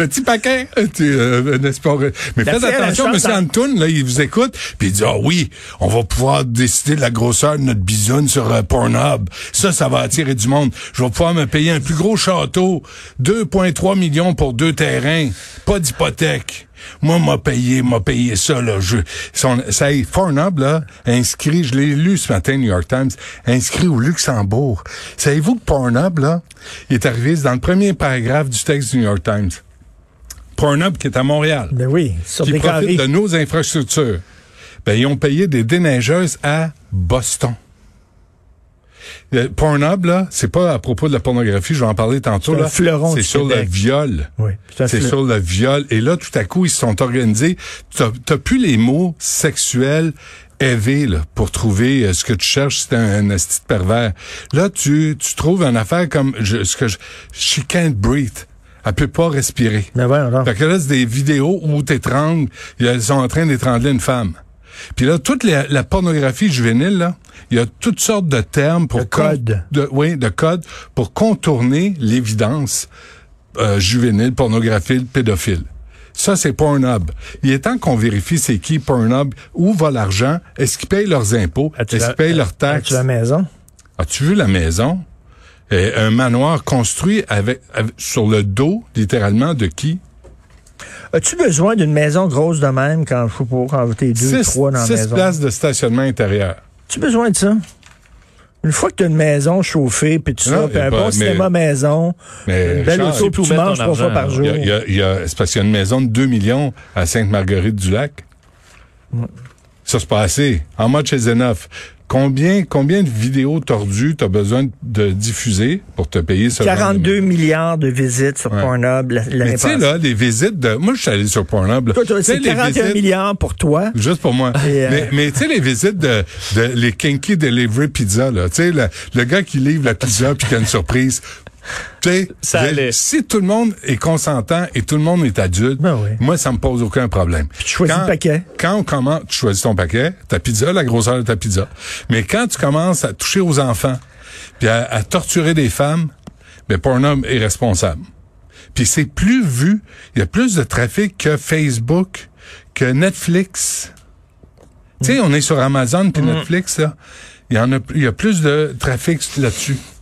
Petit paquet, tu, euh, n'est-ce pas? Mais La faites fille, elle a attention, une chance M. en- Antoun, là, il vous écoute, puis il dit, ah oui, on va pouvoir décider de la grosseur de notre bisoune sur euh, Pornhub. Ça, ça va attirer du monde. Je vais pouvoir me payer un plus gros château, 2,3 millions pour deux terrains, pas d'hypothèque. Moi, m'a payé, m'a payé ça, là. Je, son, ça y est, Pornhub, là, inscrit, je l'ai lu ce matin, New York Times, inscrit au Luxembourg. Savez-vous que Pornhub, là, il est arrivé dans le premier paragraphe du texte du New York Times? Pornhub qui est à Montréal Ben oui, sur qui des carrés. de nos infrastructures. Ben, ils ont payé des déneigeuses à Boston. Le Pornhub, là, c'est pas à propos de la pornographie, je vais en parler tantôt, là. C'est sur Québec. le viol. Oui, c'est sur le viol. Et là, tout à coup, ils se sont organisés. T'as plus les mots sexuels élevés, là, pour trouver euh, ce que tu cherches, c'est un, un pervers. Là, tu, tu trouves une affaire comme je, ce que je, she can't breathe. Elle peut pas respirer. Mais voyons donc. Fait que là, c'est des vidéos où t'étrangles, ils sont en train d'étrangler une femme. Puis là, toute la, la pornographie juvénile, là, il y a toutes sortes de termes pour De codes. de, oui, de codes pour contourner l'évidence euh, juvénile, pornographile, pédophile. Ça, c'est Pornhub. Il est temps qu'on vérifie c'est qui Pornhub, où va l'argent, est-ce qu'ils payent leurs impôts, As-tu est-ce qu'ils payent leurs As-tu taxes? la maison? As-tu vu la maison? Euh, un manoir construit avec, avec- sur le dos, littéralement, de qui? As-tu besoin d'une maison grosse de même quand il faut pour quand t'es deux, six, trois dans la six maison? places de stationnement intérieur. As-tu besoin de ça? Une fois que tu as une maison chauffée, puis tout Non, ça, puis y a un pas- bon mais- cinéma maison, Mais une belle auto, puis tu manges trois fois par là. jour. il y a, il y a- il y a- c'est parce qu'il y a une maison de 2 millions à Sainte-Marguerite-du-Lac. Ça, c'est pas assez. How much is enough? Combien, combien de vidéos tordues t'as besoin de diffuser pour te payer ce genre de- 42 milliards de visites sur Ouais. Pornhub la- l'année Mais tu sais, passée. là, les visites de... Moi, je suis allé sur Pornhub. c'est les 41 visites- milliards pour toi. Juste pour moi. Et, euh, Mais, mais tu sais, les visites de, de les Kinky Delivery Pizza, là. Tu sais, le, le gars qui livre la pizza puis qui a une surprise. Tu sais, Ça allait. si tout le monde est consentant et tout le monde est adulte, Ben oui. moi, ça me pose aucun problème. tu choisis Quand- le paquet. Quand on commence, tu choisis ton paquet, ta pizza, la grosseur de ta pizza. Mais quand tu commences à toucher aux enfants, puis à, à torturer des femmes, ben Pornhub est responsable. Puis c'est plus vu, il y a plus de trafic que Facebook, que Netflix. Tu sais, on est sur Amazon puis Netflix là, il y en a il y a plus de trafic là-dessus.